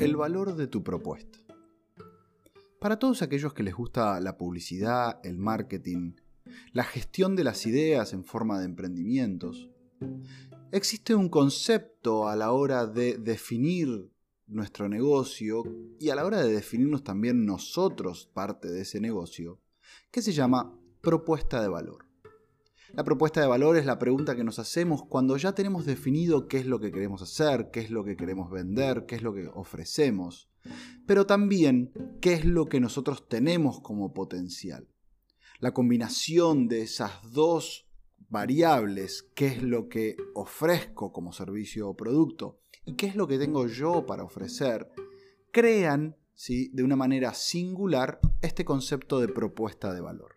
el valor de tu propuesta. Para todos aquellos que les gusta la publicidad, el marketing, la gestión de las ideas en forma de emprendimientos, existe un concepto a la hora de definir nuestro negocio y a la hora de definirnos también nosotros parte de ese negocio, que se llama propuesta de valor. La propuesta de valor es la pregunta que nos hacemos cuando ya tenemos definido qué es lo que queremos hacer, qué es lo que queremos vender, qué es lo que ofrecemos, pero también qué es lo que nosotros tenemos como potencial. La combinación de esas dos variables, qué es lo que ofrezco como servicio o producto y qué es lo que tengo yo para ofrecer, crean ¿sí? de una manera singular este concepto de propuesta de valor.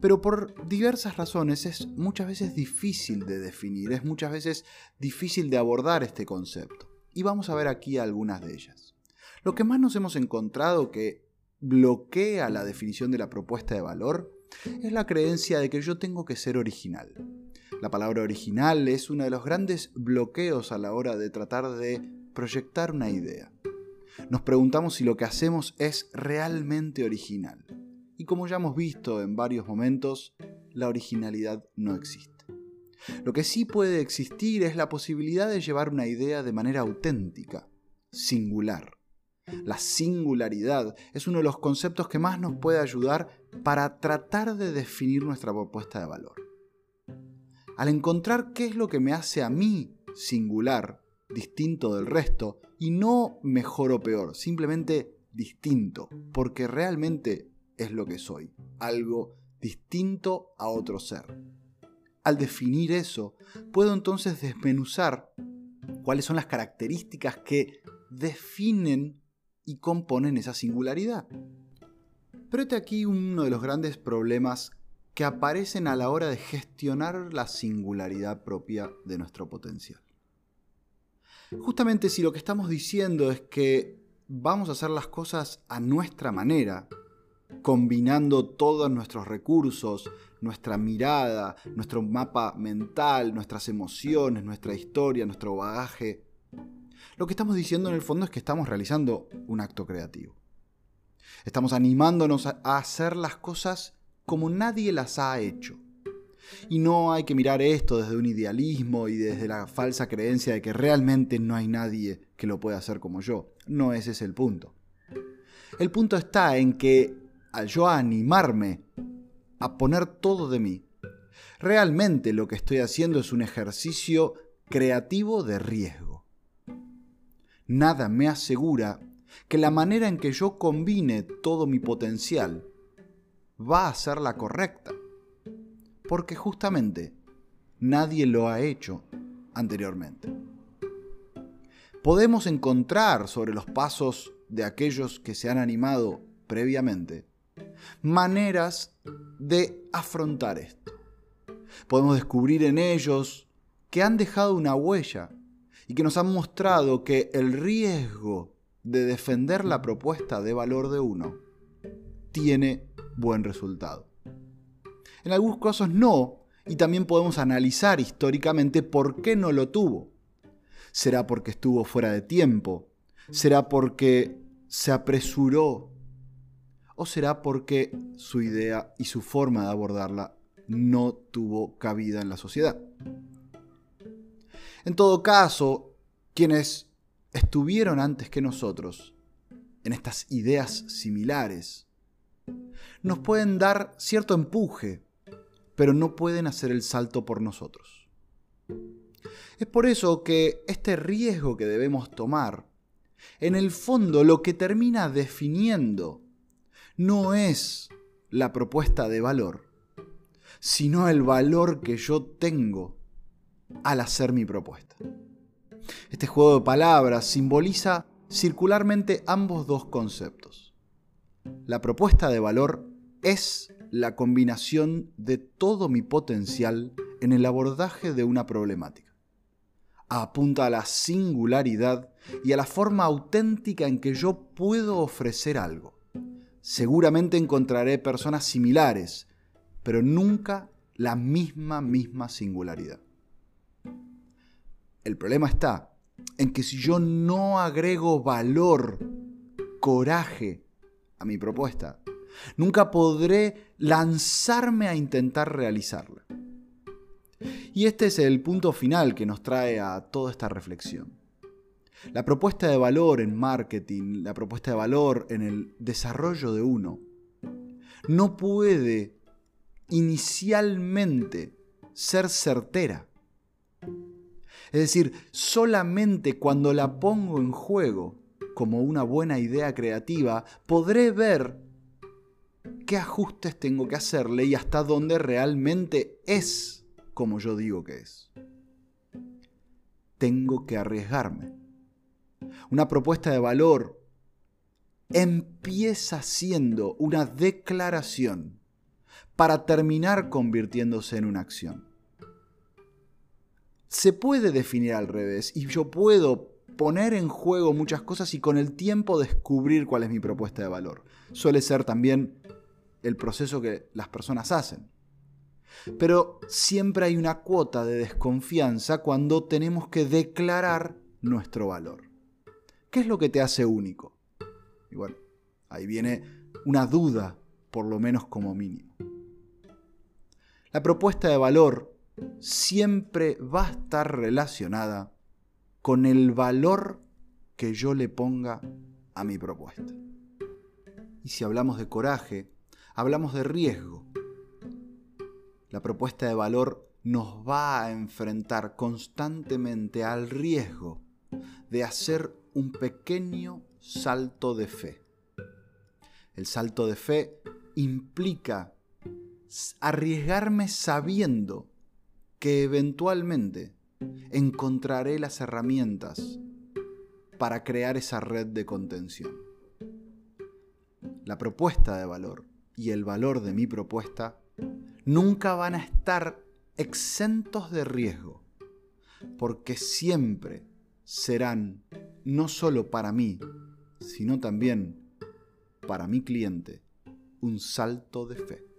Pero por diversas razones es muchas veces difícil de definir, es muchas veces difícil de abordar este concepto. Y vamos a ver aquí algunas de ellas. Lo que más nos hemos encontrado que bloquea la definición de la propuesta de valor es la creencia de que yo tengo que ser original. La palabra original es uno de los grandes bloqueos a la hora de tratar de proyectar una idea. Nos preguntamos si lo que hacemos es realmente original. Y como ya hemos visto en varios momentos, la originalidad no existe. Lo que sí puede existir es la posibilidad de llevar una idea de manera auténtica, singular. La singularidad es uno de los conceptos que más nos puede ayudar para tratar de definir nuestra propuesta de valor. Al encontrar qué es lo que me hace a mí singular, distinto del resto, y no mejor o peor, simplemente distinto, porque realmente es lo que soy, algo distinto a otro ser. Al definir eso, puedo entonces desmenuzar cuáles son las características que definen y componen esa singularidad. Pero este aquí uno de los grandes problemas que aparecen a la hora de gestionar la singularidad propia de nuestro potencial. Justamente si lo que estamos diciendo es que vamos a hacer las cosas a nuestra manera, combinando todos nuestros recursos, nuestra mirada, nuestro mapa mental, nuestras emociones, nuestra historia, nuestro bagaje. Lo que estamos diciendo en el fondo es que estamos realizando un acto creativo. Estamos animándonos a hacer las cosas como nadie las ha hecho. Y no hay que mirar esto desde un idealismo y desde la falsa creencia de que realmente no hay nadie que lo pueda hacer como yo. No ese es el punto. El punto está en que al yo animarme a poner todo de mí, realmente lo que estoy haciendo es un ejercicio creativo de riesgo. Nada me asegura que la manera en que yo combine todo mi potencial va a ser la correcta, porque justamente nadie lo ha hecho anteriormente. Podemos encontrar sobre los pasos de aquellos que se han animado previamente maneras de afrontar esto. Podemos descubrir en ellos que han dejado una huella y que nos han mostrado que el riesgo de defender la propuesta de valor de uno tiene buen resultado. En algunos casos no, y también podemos analizar históricamente por qué no lo tuvo. ¿Será porque estuvo fuera de tiempo? ¿Será porque se apresuró ¿O será porque su idea y su forma de abordarla no tuvo cabida en la sociedad? En todo caso, quienes estuvieron antes que nosotros en estas ideas similares, nos pueden dar cierto empuje, pero no pueden hacer el salto por nosotros. Es por eso que este riesgo que debemos tomar, en el fondo lo que termina definiendo no es la propuesta de valor, sino el valor que yo tengo al hacer mi propuesta. Este juego de palabras simboliza circularmente ambos dos conceptos. La propuesta de valor es la combinación de todo mi potencial en el abordaje de una problemática. Apunta a la singularidad y a la forma auténtica en que yo puedo ofrecer algo seguramente encontraré personas similares, pero nunca la misma, misma singularidad. El problema está en que si yo no agrego valor, coraje a mi propuesta, nunca podré lanzarme a intentar realizarla. Y este es el punto final que nos trae a toda esta reflexión. La propuesta de valor en marketing, la propuesta de valor en el desarrollo de uno, no puede inicialmente ser certera. Es decir, solamente cuando la pongo en juego como una buena idea creativa, podré ver qué ajustes tengo que hacerle y hasta dónde realmente es como yo digo que es. Tengo que arriesgarme. Una propuesta de valor empieza siendo una declaración para terminar convirtiéndose en una acción. Se puede definir al revés y yo puedo poner en juego muchas cosas y con el tiempo descubrir cuál es mi propuesta de valor. Suele ser también el proceso que las personas hacen. Pero siempre hay una cuota de desconfianza cuando tenemos que declarar nuestro valor. ¿Qué es lo que te hace único? Y bueno, ahí viene una duda, por lo menos como mínimo. La propuesta de valor siempre va a estar relacionada con el valor que yo le ponga a mi propuesta. Y si hablamos de coraje, hablamos de riesgo. La propuesta de valor nos va a enfrentar constantemente al riesgo de hacer un pequeño salto de fe. El salto de fe implica arriesgarme sabiendo que eventualmente encontraré las herramientas para crear esa red de contención. La propuesta de valor y el valor de mi propuesta nunca van a estar exentos de riesgo, porque siempre serán no solo para mí, sino también para mi cliente un salto de fe.